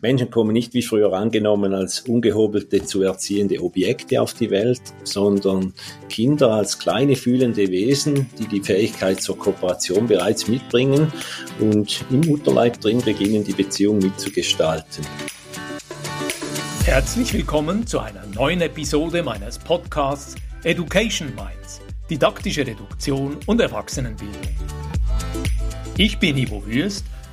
Menschen kommen nicht wie früher angenommen als ungehobelte zu erziehende Objekte auf die Welt, sondern Kinder als kleine fühlende Wesen, die die Fähigkeit zur Kooperation bereits mitbringen und im Mutterleib drin beginnen, die Beziehung mitzugestalten. Herzlich willkommen zu einer neuen Episode meines Podcasts Education Minds, didaktische Reduktion und Erwachsenenbildung. Ich bin Ivo Würst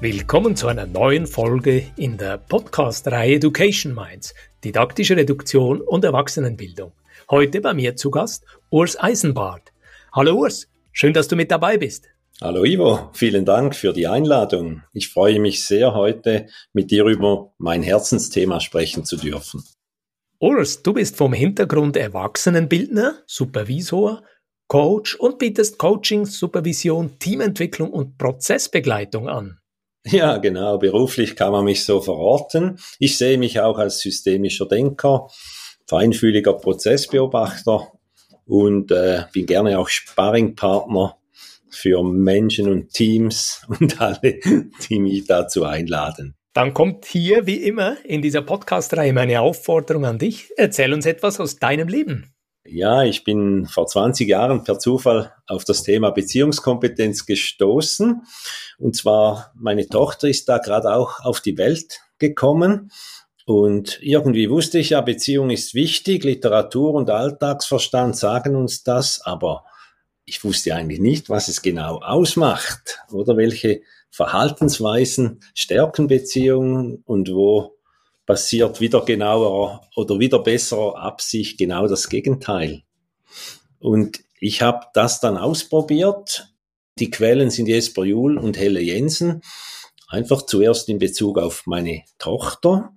Willkommen zu einer neuen Folge in der Podcast-Reihe Education Minds, didaktische Reduktion und Erwachsenenbildung. Heute bei mir zu Gast Urs Eisenbart. Hallo Urs, schön, dass du mit dabei bist. Hallo Ivo, vielen Dank für die Einladung. Ich freue mich sehr, heute mit dir über mein Herzensthema sprechen zu dürfen. Urs, du bist vom Hintergrund Erwachsenenbildner, Supervisor, Coach und bietest Coaching, Supervision, Teamentwicklung und Prozessbegleitung an. Ja, genau. Beruflich kann man mich so verorten. Ich sehe mich auch als systemischer Denker, feinfühliger Prozessbeobachter und äh, bin gerne auch Sparringpartner für Menschen und Teams und alle, die mich dazu einladen. Dann kommt hier wie immer in dieser Podcast-Reihe meine Aufforderung an dich. Erzähl uns etwas aus deinem Leben. Ja, ich bin vor 20 Jahren per Zufall auf das Thema Beziehungskompetenz gestoßen. Und zwar, meine Tochter ist da gerade auch auf die Welt gekommen. Und irgendwie wusste ich ja, Beziehung ist wichtig, Literatur und Alltagsverstand sagen uns das, aber ich wusste eigentlich nicht, was es genau ausmacht oder welche Verhaltensweisen stärken Beziehungen und wo passiert wieder genauer oder wieder besserer Absicht genau das Gegenteil. Und ich habe das dann ausprobiert. Die Quellen sind Jesper Juhl und Helle Jensen. Einfach zuerst in Bezug auf meine Tochter.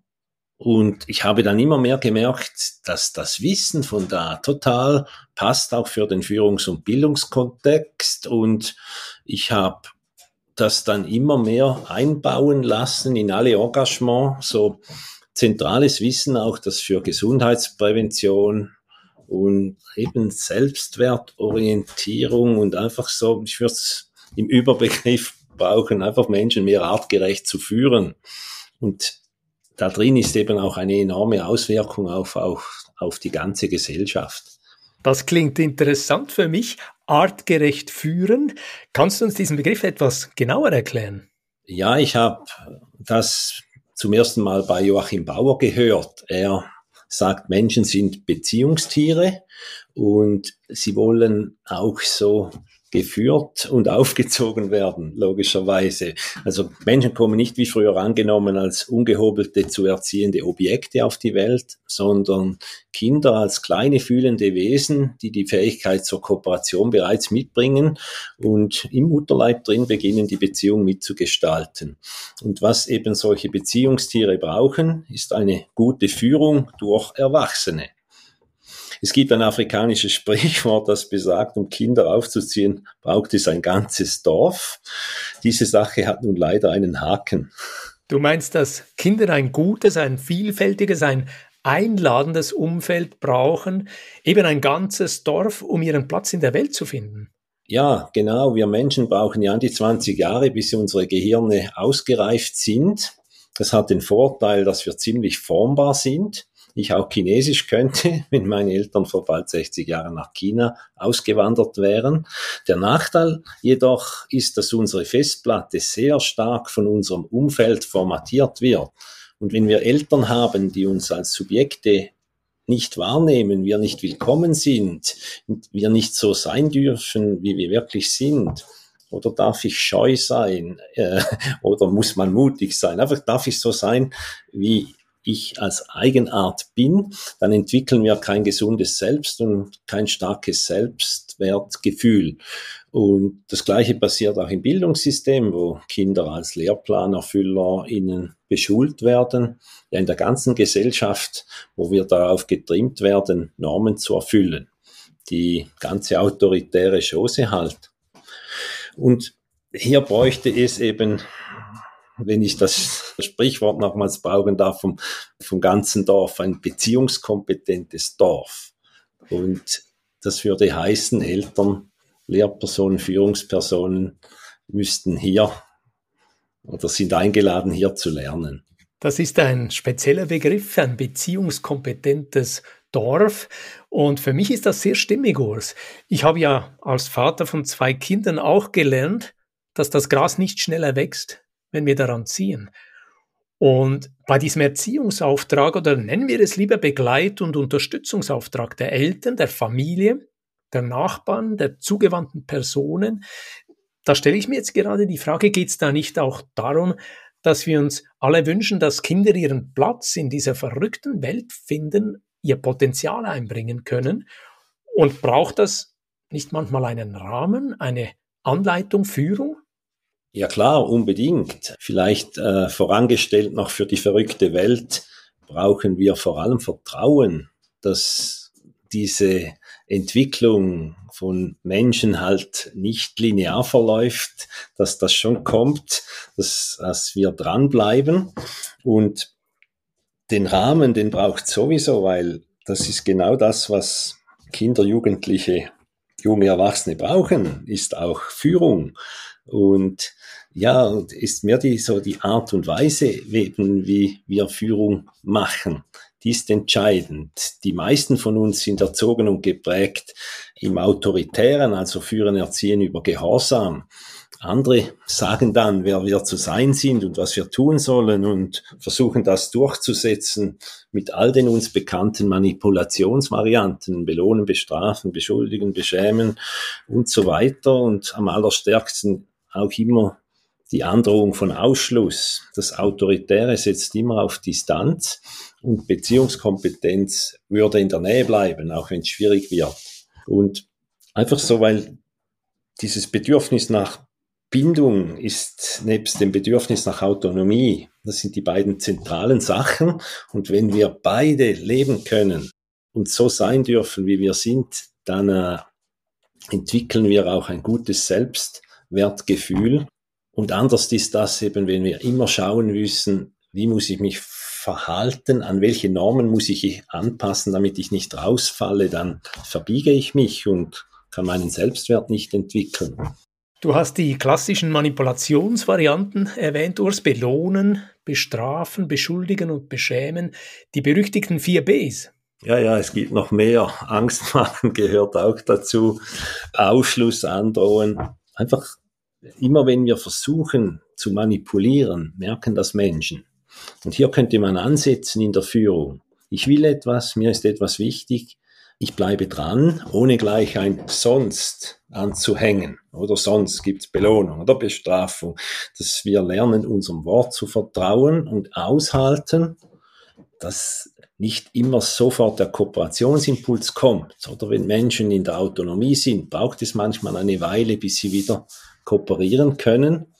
Und ich habe dann immer mehr gemerkt, dass das Wissen von da total passt auch für den Führungs- und Bildungskontext. Und ich habe das dann immer mehr einbauen lassen in alle Engagements, so zentrales Wissen auch, das für Gesundheitsprävention und eben Selbstwertorientierung und einfach so, ich würde es im Überbegriff brauchen, einfach Menschen mehr artgerecht zu führen. Und da drin ist eben auch eine enorme Auswirkung auf, auf, auf die ganze Gesellschaft. Das klingt interessant für mich. Artgerecht führen. Kannst du uns diesen Begriff etwas genauer erklären? Ja, ich habe das zum ersten Mal bei Joachim Bauer gehört. Er sagt, Menschen sind Beziehungstiere und sie wollen auch so geführt und aufgezogen werden, logischerweise. Also Menschen kommen nicht wie früher angenommen als ungehobelte zu erziehende Objekte auf die Welt, sondern Kinder als kleine fühlende Wesen, die die Fähigkeit zur Kooperation bereits mitbringen und im Mutterleib drin beginnen, die Beziehung mitzugestalten. Und was eben solche Beziehungstiere brauchen, ist eine gute Führung durch Erwachsene. Es gibt ein afrikanisches Sprichwort, das besagt, um Kinder aufzuziehen, braucht es ein ganzes Dorf. Diese Sache hat nun leider einen Haken. Du meinst, dass Kinder ein gutes, ein vielfältiges, ein einladendes Umfeld brauchen, eben ein ganzes Dorf, um ihren Platz in der Welt zu finden? Ja, genau. Wir Menschen brauchen ja an die 20 Jahre, bis unsere Gehirne ausgereift sind. Das hat den Vorteil, dass wir ziemlich formbar sind ich auch Chinesisch könnte, wenn meine Eltern vor bald 60 Jahren nach China ausgewandert wären. Der Nachteil jedoch ist, dass unsere Festplatte sehr stark von unserem Umfeld formatiert wird. Und wenn wir Eltern haben, die uns als Subjekte nicht wahrnehmen, wir nicht willkommen sind, wir nicht so sein dürfen, wie wir wirklich sind, oder darf ich scheu sein? Äh, oder muss man mutig sein? Einfach darf ich so sein, wie ich als Eigenart bin, dann entwickeln wir kein gesundes Selbst und kein starkes Selbstwertgefühl. Und das Gleiche passiert auch im Bildungssystem, wo Kinder als Lehrplanerfüller innen beschult werden. Ja, in der ganzen Gesellschaft, wo wir darauf getrimmt werden, Normen zu erfüllen. Die ganze autoritäre Chose halt. Und hier bräuchte es eben, wenn ich das Sprichwort nochmals brauchen darf, vom, vom ganzen Dorf, ein beziehungskompetentes Dorf. Und das würde heißen, Eltern Lehrpersonen, Führungspersonen müssten hier oder sind eingeladen, hier zu lernen. Das ist ein spezieller Begriff, ein beziehungskompetentes Dorf. Und für mich ist das sehr stimmig, Urs. Ich habe ja als Vater von zwei Kindern auch gelernt, dass das Gras nicht schneller wächst, wenn wir daran ziehen. Und bei diesem Erziehungsauftrag oder nennen wir es lieber Begleit- und Unterstützungsauftrag der Eltern, der Familie, der Nachbarn, der zugewandten Personen. Da stelle ich mir jetzt gerade die Frage, geht es da nicht auch darum, dass wir uns alle wünschen, dass Kinder ihren Platz in dieser verrückten Welt finden, ihr Potenzial einbringen können? Und braucht das nicht manchmal einen Rahmen, eine Anleitung, Führung? Ja klar, unbedingt. Vielleicht äh, vorangestellt noch für die verrückte Welt brauchen wir vor allem Vertrauen, dass diese Entwicklung von Menschen halt nicht linear verläuft, dass das schon kommt, dass, dass wir dranbleiben. Und den Rahmen, den braucht sowieso, weil das ist genau das, was Kinder, Jugendliche, junge Erwachsene brauchen, ist auch Führung. Und ja, ist mehr die, so die Art und Weise, wie wir Führung machen die ist entscheidend. Die meisten von uns sind erzogen und geprägt im Autoritären, also führen Erziehen über Gehorsam. Andere sagen dann, wer wir zu sein sind und was wir tun sollen und versuchen das durchzusetzen mit all den uns bekannten Manipulationsvarianten, belohnen, bestrafen, beschuldigen, beschämen und so weiter und am allerstärksten auch immer die Androhung von Ausschluss. Das Autoritäre setzt immer auf Distanz und Beziehungskompetenz würde in der Nähe bleiben, auch wenn es schwierig wird. Und einfach so, weil dieses Bedürfnis nach Bindung ist nebst dem Bedürfnis nach Autonomie, das sind die beiden zentralen Sachen. Und wenn wir beide leben können und so sein dürfen, wie wir sind, dann äh, entwickeln wir auch ein gutes Selbstwertgefühl. Und anders ist das eben, wenn wir immer schauen müssen, wie muss ich mich verhalten, an welche Normen muss ich anpassen, damit ich nicht rausfalle, dann verbiege ich mich und kann meinen Selbstwert nicht entwickeln. Du hast die klassischen Manipulationsvarianten erwähnt, Urs, belohnen, bestrafen, beschuldigen und beschämen, die berüchtigten vier Bs. Ja, ja, es gibt noch mehr. Angst machen gehört auch dazu. Ausschluss androhen. Einfach immer wenn wir versuchen zu manipulieren, merken das Menschen. Und hier könnte man ansetzen in der Führung. Ich will etwas, mir ist etwas wichtig, ich bleibe dran, ohne gleich ein sonst anzuhängen. Oder sonst gibt's Belohnung oder Bestrafung. Dass wir lernen, unserem Wort zu vertrauen und aushalten, dass nicht immer sofort der Kooperationsimpuls kommt. Oder wenn Menschen in der Autonomie sind, braucht es manchmal eine Weile, bis sie wieder kooperieren können.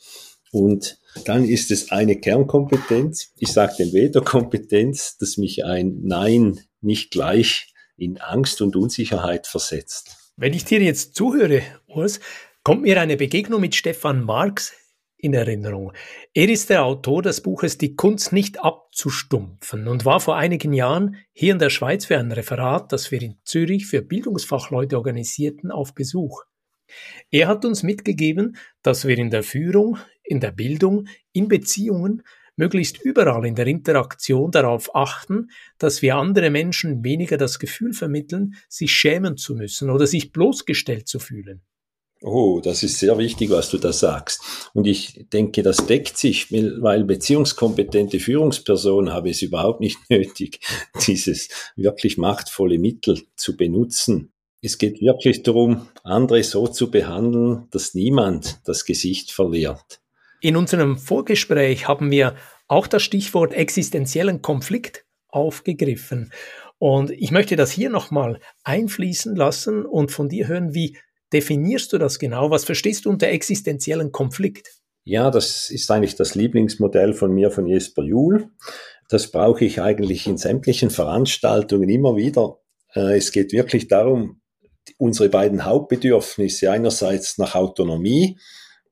Und dann ist es eine Kernkompetenz. Ich sage den Veto-Kompetenz, dass mich ein Nein nicht gleich in Angst und Unsicherheit versetzt. Wenn ich dir jetzt zuhöre, Urs, kommt mir eine Begegnung mit Stefan Marx in Erinnerung. Er ist der Autor des Buches Die Kunst nicht abzustumpfen und war vor einigen Jahren hier in der Schweiz für ein Referat, das wir in Zürich für Bildungsfachleute organisierten, auf Besuch. Er hat uns mitgegeben, dass wir in der Führung, in der Bildung, in Beziehungen, möglichst überall in der Interaktion darauf achten, dass wir andere Menschen weniger das Gefühl vermitteln, sich schämen zu müssen oder sich bloßgestellt zu fühlen. Oh, das ist sehr wichtig, was du da sagst. Und ich denke, das deckt sich, weil beziehungskompetente Führungspersonen haben es überhaupt nicht nötig, dieses wirklich machtvolle Mittel zu benutzen. Es geht wirklich darum, andere so zu behandeln, dass niemand das Gesicht verliert. In unserem Vorgespräch haben wir auch das Stichwort existenziellen Konflikt aufgegriffen. Und ich möchte das hier nochmal einfließen lassen und von dir hören, wie definierst du das genau? Was verstehst du unter existenziellen Konflikt? Ja, das ist eigentlich das Lieblingsmodell von mir, von Jesper Juhl. Das brauche ich eigentlich in sämtlichen Veranstaltungen immer wieder. Äh, es geht wirklich darum, unsere beiden Hauptbedürfnisse einerseits nach Autonomie,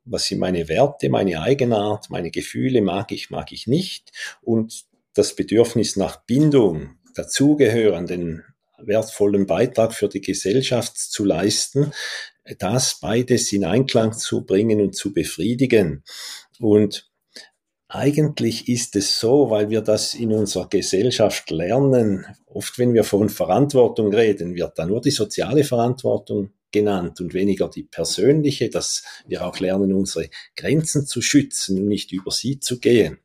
was sind meine Werte, meine Eigenart, meine Gefühle, mag ich, mag ich nicht, und das Bedürfnis nach Bindung, dazugehören, den wertvollen Beitrag für die Gesellschaft zu leisten, das beides in Einklang zu bringen und zu befriedigen. Und eigentlich ist es so, weil wir das in unserer Gesellschaft lernen, oft wenn wir von Verantwortung reden, wird da nur die soziale Verantwortung genannt und weniger die persönliche, dass wir auch lernen, unsere Grenzen zu schützen und nicht über sie zu gehen.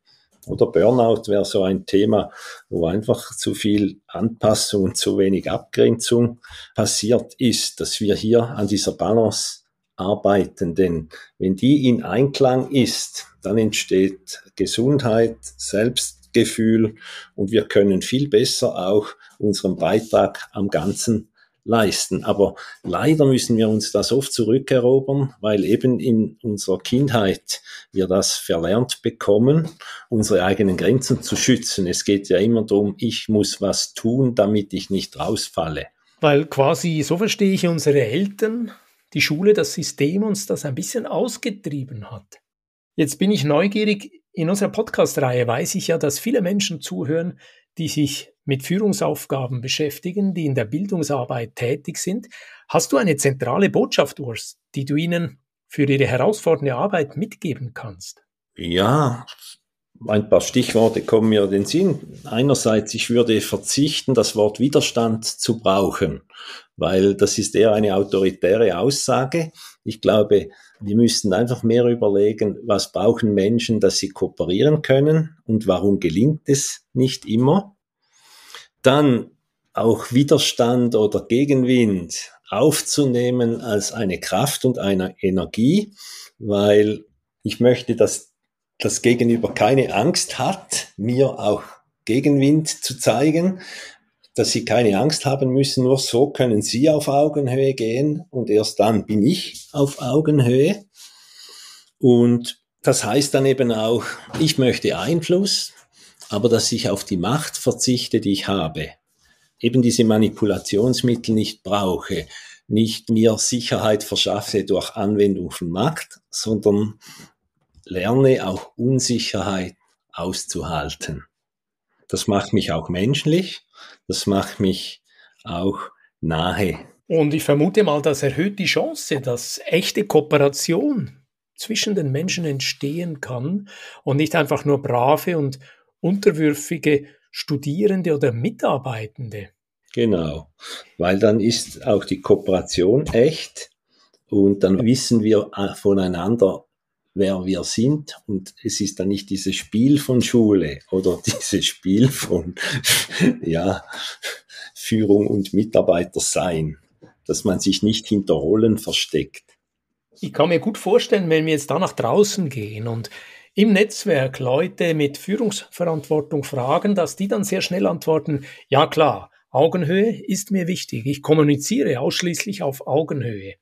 Oder Burnout wäre so ein Thema, wo einfach zu viel Anpassung und zu wenig Abgrenzung passiert ist, dass wir hier an dieser Balance arbeiten. Denn wenn die in Einklang ist, dann entsteht Gesundheit, Selbstgefühl und wir können viel besser auch unseren Beitrag am Ganzen leisten. Aber leider müssen wir uns das oft zurückerobern, weil eben in unserer Kindheit wir das verlernt bekommen, unsere eigenen Grenzen zu schützen. Es geht ja immer darum, ich muss was tun, damit ich nicht rausfalle. Weil quasi, so verstehe ich unsere Eltern, die Schule, das System uns das ein bisschen ausgetrieben hat. Jetzt bin ich neugierig. In unserer Podcast-Reihe weiß ich ja, dass viele Menschen zuhören, die sich mit Führungsaufgaben beschäftigen, die in der Bildungsarbeit tätig sind. Hast du eine zentrale Botschaft, Urs, die du ihnen für ihre herausfordernde Arbeit mitgeben kannst? Ja, ein paar Stichworte kommen mir in den Sinn. Einerseits, ich würde verzichten, das Wort Widerstand zu brauchen, weil das ist eher eine autoritäre Aussage. Ich glaube, wir müssten einfach mehr überlegen, was brauchen Menschen, dass sie kooperieren können und warum gelingt es nicht immer. Dann auch Widerstand oder Gegenwind aufzunehmen als eine Kraft und eine Energie, weil ich möchte, dass das Gegenüber keine Angst hat, mir auch Gegenwind zu zeigen, dass sie keine Angst haben müssen, nur so können sie auf Augenhöhe gehen und erst dann bin ich auf Augenhöhe. Und das heißt dann eben auch, ich möchte Einfluss, aber dass ich auf die Macht verzichte, die ich habe. Eben diese Manipulationsmittel nicht brauche, nicht mir Sicherheit verschaffe durch Anwendung von Macht, sondern lerne auch Unsicherheit auszuhalten. Das macht mich auch menschlich, das macht mich auch nahe. Und ich vermute mal, das erhöht die Chance, dass echte Kooperation zwischen den Menschen entstehen kann und nicht einfach nur brave und unterwürfige Studierende oder Mitarbeitende. Genau, weil dann ist auch die Kooperation echt und dann wissen wir äh, voneinander, wer wir sind und es ist dann nicht dieses Spiel von Schule oder dieses Spiel von ja, Führung und Mitarbeiter sein, dass man sich nicht hinter Rollen versteckt. Ich kann mir gut vorstellen, wenn wir jetzt da nach draußen gehen und im Netzwerk Leute mit Führungsverantwortung fragen, dass die dann sehr schnell antworten, ja klar, Augenhöhe ist mir wichtig. Ich kommuniziere ausschließlich auf Augenhöhe.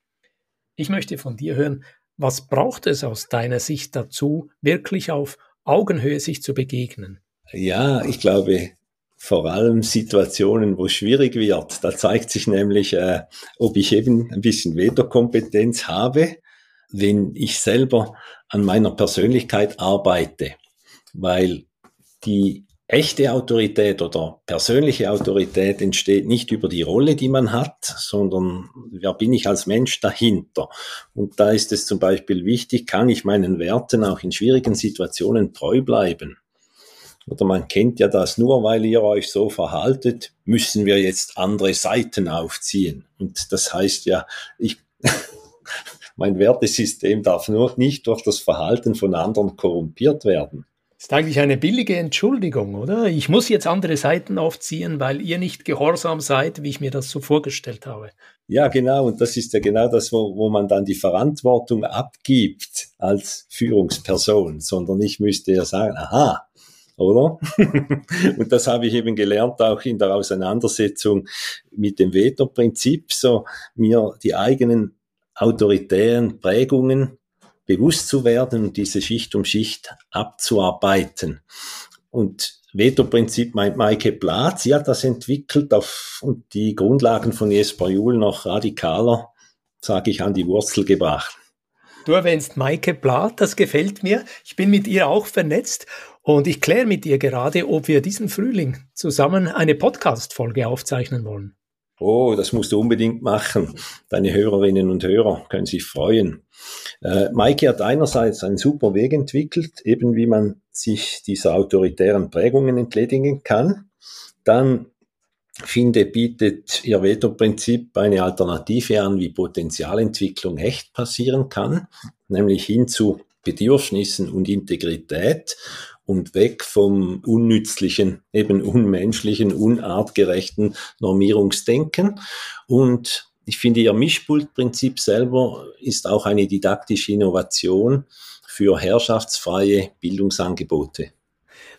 Ich möchte von dir hören, was braucht es aus deiner Sicht dazu, wirklich auf Augenhöhe sich zu begegnen? Ja, ich glaube, vor allem Situationen, wo es schwierig wird. Da zeigt sich nämlich, äh, ob ich eben ein bisschen Vetokompetenz habe, wenn ich selber an meiner Persönlichkeit arbeite. Weil die echte Autorität oder persönliche Autorität entsteht nicht über die Rolle, die man hat, sondern wer bin ich als Mensch dahinter? Und da ist es zum Beispiel wichtig, kann ich meinen Werten auch in schwierigen Situationen treu bleiben? Oder man kennt ja das, nur weil ihr euch so verhaltet, müssen wir jetzt andere Seiten aufziehen. Und das heißt ja, ich, mein Wertesystem darf nur nicht durch das Verhalten von anderen korrumpiert werden. Ist eigentlich eine billige Entschuldigung, oder? Ich muss jetzt andere Seiten aufziehen, weil ihr nicht gehorsam seid, wie ich mir das so vorgestellt habe. Ja, genau. Und das ist ja genau das, wo, wo man dann die Verantwortung abgibt als Führungsperson, sondern ich müsste ja sagen, aha, oder? und das habe ich eben gelernt auch in der Auseinandersetzung mit dem Veto-Prinzip, so mir die eigenen autoritären Prägungen bewusst zu werden und diese Schicht um Schicht abzuarbeiten. Und Veto-Prinzip meint Maike Plath, sie hat das entwickelt auf, und die Grundlagen von Jesper Juhl noch radikaler, sage ich, an die Wurzel gebracht. Du erwähnst Maike Blatt, das gefällt mir. Ich bin mit ihr auch vernetzt und ich kläre mit ihr gerade, ob wir diesen Frühling zusammen eine Podcast-Folge aufzeichnen wollen. Oh, das musst du unbedingt machen. Deine Hörerinnen und Hörer können sich freuen. Äh, Maike hat einerseits einen super Weg entwickelt, eben wie man sich dieser autoritären Prägungen entledigen kann. Dann finde, bietet ihr Veto-Prinzip eine Alternative an, wie Potenzialentwicklung echt passieren kann, nämlich hin zu Bedürfnissen und Integrität und weg vom unnützlichen, eben unmenschlichen, unartgerechten Normierungsdenken. Und ich finde, ihr Mischpultprinzip selber ist auch eine didaktische Innovation für herrschaftsfreie Bildungsangebote.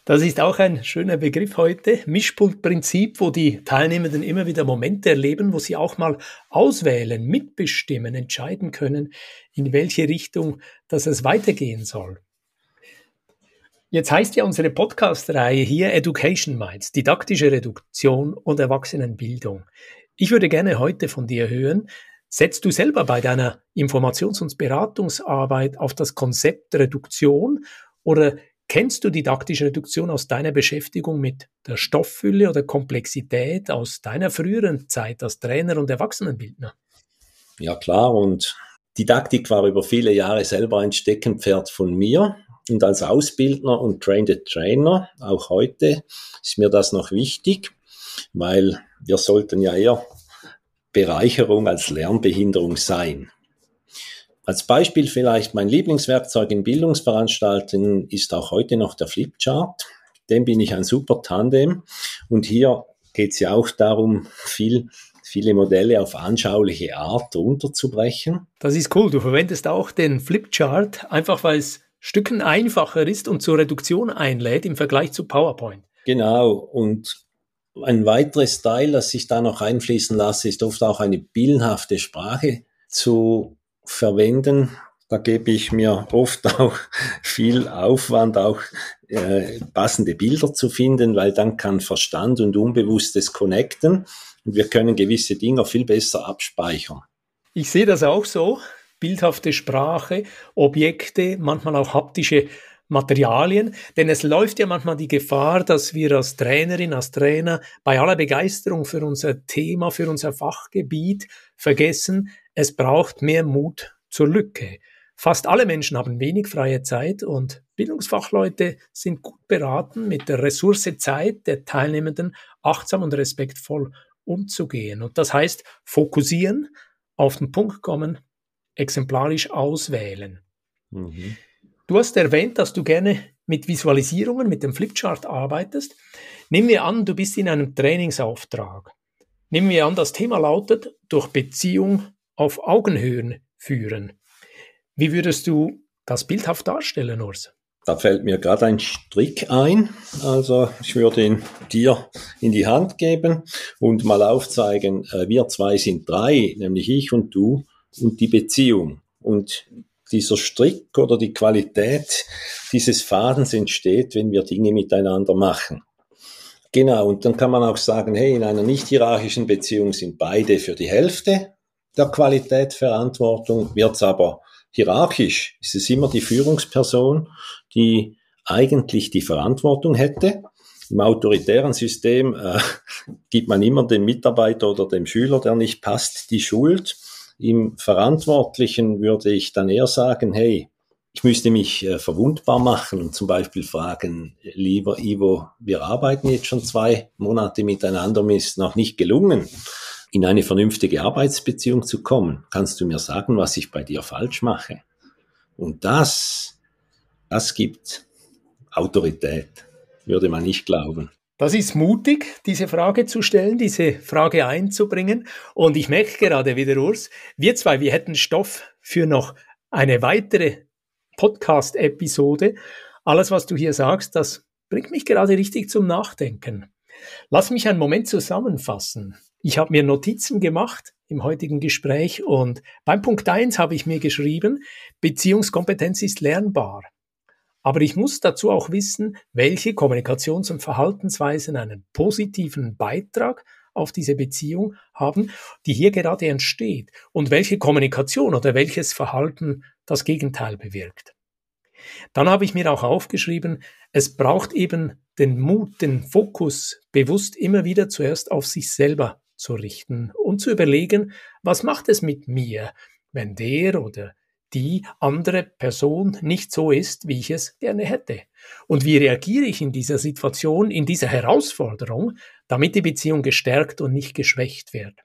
Das ist auch ein schöner Begriff heute, Mischpultprinzip, wo die Teilnehmenden immer wieder Momente erleben, wo sie auch mal auswählen, mitbestimmen, entscheiden können, in welche Richtung das es weitergehen soll. Jetzt heißt ja unsere Podcast-Reihe hier Education Minds, didaktische Reduktion und Erwachsenenbildung. Ich würde gerne heute von dir hören, setzt du selber bei deiner Informations- und Beratungsarbeit auf das Konzept Reduktion oder Kennst du didaktische Reduktion aus deiner Beschäftigung mit der Stofffülle oder Komplexität aus deiner früheren Zeit als Trainer und Erwachsenenbildner? Ja klar, und Didaktik war über viele Jahre selber ein Steckenpferd von mir. Und als Ausbildner und Trained Trainer, auch heute, ist mir das noch wichtig, weil wir sollten ja eher Bereicherung als Lernbehinderung sein. Als Beispiel vielleicht mein Lieblingswerkzeug in Bildungsveranstaltungen ist auch heute noch der Flipchart. Dem bin ich ein super Tandem. Und hier geht es ja auch darum, viel, viele Modelle auf anschauliche Art runterzubrechen. Das ist cool. Du verwendest auch den Flipchart, einfach weil es Stücken einfacher ist und zur Reduktion einlädt im Vergleich zu PowerPoint. Genau. Und ein weiteres Teil, das ich da noch einfließen lasse, ist oft auch eine bildenhafte Sprache zu verwenden. Da gebe ich mir oft auch viel Aufwand, auch äh, passende Bilder zu finden, weil dann kann Verstand und Unbewusstes connecten und wir können gewisse Dinge viel besser abspeichern. Ich sehe das auch so. Bildhafte Sprache, Objekte, manchmal auch haptische Materialien, denn es läuft ja manchmal die Gefahr, dass wir als Trainerin, als Trainer bei aller Begeisterung für unser Thema, für unser Fachgebiet vergessen, es braucht mehr Mut zur Lücke. Fast alle Menschen haben wenig freie Zeit und Bildungsfachleute sind gut beraten, mit der Ressource Zeit der Teilnehmenden achtsam und respektvoll umzugehen. Und das heißt, fokussieren, auf den Punkt kommen, exemplarisch auswählen. Mhm. Du hast erwähnt, dass du gerne mit Visualisierungen, mit dem Flipchart arbeitest. Nehmen wir an, du bist in einem Trainingsauftrag. Nehmen wir an, das Thema lautet durch Beziehung auf Augenhöhen führen. Wie würdest du das bildhaft darstellen, Urs? Da fällt mir gerade ein Strick ein. Also ich würde ihn dir in die Hand geben und mal aufzeigen, äh, wir zwei sind drei, nämlich ich und du und die Beziehung. Und dieser Strick oder die Qualität dieses Fadens entsteht, wenn wir Dinge miteinander machen. Genau, und dann kann man auch sagen, hey, in einer nicht hierarchischen Beziehung sind beide für die Hälfte der Qualität Verantwortung, wird es aber hierarchisch, ist es immer die Führungsperson, die eigentlich die Verantwortung hätte. Im autoritären System äh, gibt man immer dem Mitarbeiter oder dem Schüler, der nicht passt, die Schuld. Im Verantwortlichen würde ich dann eher sagen, hey, ich müsste mich äh, verwundbar machen und zum Beispiel fragen, lieber Ivo, wir arbeiten jetzt schon zwei Monate miteinander, mir ist noch nicht gelungen, in eine vernünftige Arbeitsbeziehung zu kommen. Kannst du mir sagen, was ich bei dir falsch mache? Und das, das gibt Autorität, würde man nicht glauben. Das ist mutig, diese Frage zu stellen, diese Frage einzubringen. Und ich merke gerade wieder, Urs, wir zwei, wir hätten Stoff für noch eine weitere Podcast-Episode. Alles, was du hier sagst, das bringt mich gerade richtig zum Nachdenken. Lass mich einen Moment zusammenfassen. Ich habe mir Notizen gemacht im heutigen Gespräch. Und beim Punkt eins habe ich mir geschrieben, Beziehungskompetenz ist lernbar. Aber ich muss dazu auch wissen, welche Kommunikations- und Verhaltensweisen einen positiven Beitrag auf diese Beziehung haben, die hier gerade entsteht und welche Kommunikation oder welches Verhalten das Gegenteil bewirkt. Dann habe ich mir auch aufgeschrieben, es braucht eben den Mut, den Fokus bewusst immer wieder zuerst auf sich selber zu richten und zu überlegen, was macht es mit mir, wenn der oder die andere Person nicht so ist, wie ich es gerne hätte. Und wie reagiere ich in dieser Situation, in dieser Herausforderung, damit die Beziehung gestärkt und nicht geschwächt wird.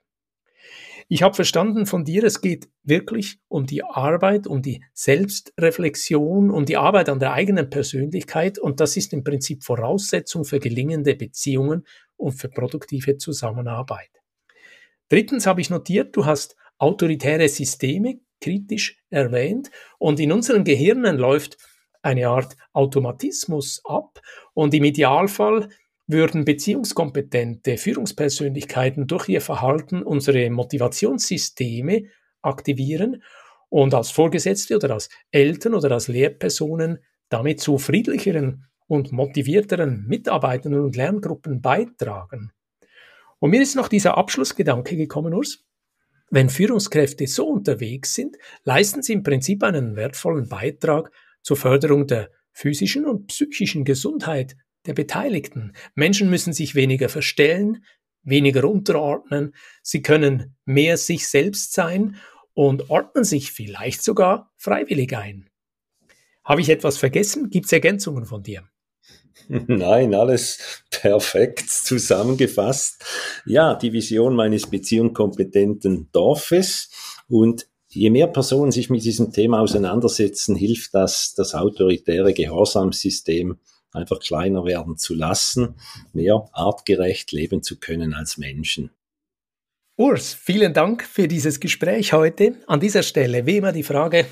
Ich habe verstanden von dir, es geht wirklich um die Arbeit, um die Selbstreflexion, um die Arbeit an der eigenen Persönlichkeit und das ist im Prinzip Voraussetzung für gelingende Beziehungen und für produktive Zusammenarbeit. Drittens habe ich notiert, du hast autoritäre Systeme kritisch erwähnt. Und in unseren Gehirnen läuft eine Art Automatismus ab und im Idealfall würden beziehungskompetente Führungspersönlichkeiten durch ihr Verhalten unsere Motivationssysteme aktivieren und als Vorgesetzte oder als Eltern oder als Lehrpersonen damit zu friedlicheren und motivierteren Mitarbeitenden und Lerngruppen beitragen. Und mir ist noch dieser Abschlussgedanke gekommen, Urs. Wenn Führungskräfte so unterwegs sind, leisten sie im Prinzip einen wertvollen Beitrag zur Förderung der physischen und psychischen Gesundheit der Beteiligten. Menschen müssen sich weniger verstellen, weniger unterordnen, sie können mehr sich selbst sein und ordnen sich vielleicht sogar freiwillig ein. Habe ich etwas vergessen? Gibt es Ergänzungen von dir? Nein, alles perfekt zusammengefasst. Ja, die Vision meines beziehungskompetenten Dorfes und je mehr Personen sich mit diesem Thema auseinandersetzen, hilft das, das autoritäre Gehorsamssystem einfach kleiner werden zu lassen, mehr artgerecht leben zu können als Menschen. Urs, vielen Dank für dieses Gespräch heute. An dieser Stelle wie immer die Frage,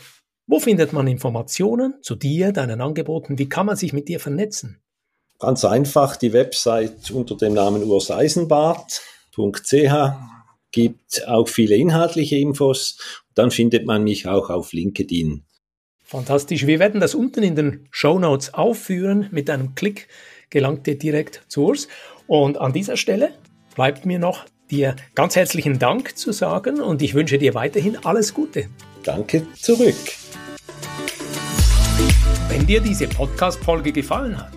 wo findet man Informationen zu dir, deinen Angeboten? Wie kann man sich mit dir vernetzen? Ganz einfach die Website unter dem Namen urseisenbart.ch gibt auch viele inhaltliche Infos. Dann findet man mich auch auf LinkedIn. Fantastisch. Wir werden das unten in den Show Notes aufführen. Mit einem Klick gelangt ihr direkt zu Urs. Und an dieser Stelle bleibt mir noch dir ganz herzlichen Dank zu sagen und ich wünsche dir weiterhin alles Gute. Danke zurück. Wenn dir diese Podcast-Folge gefallen hat,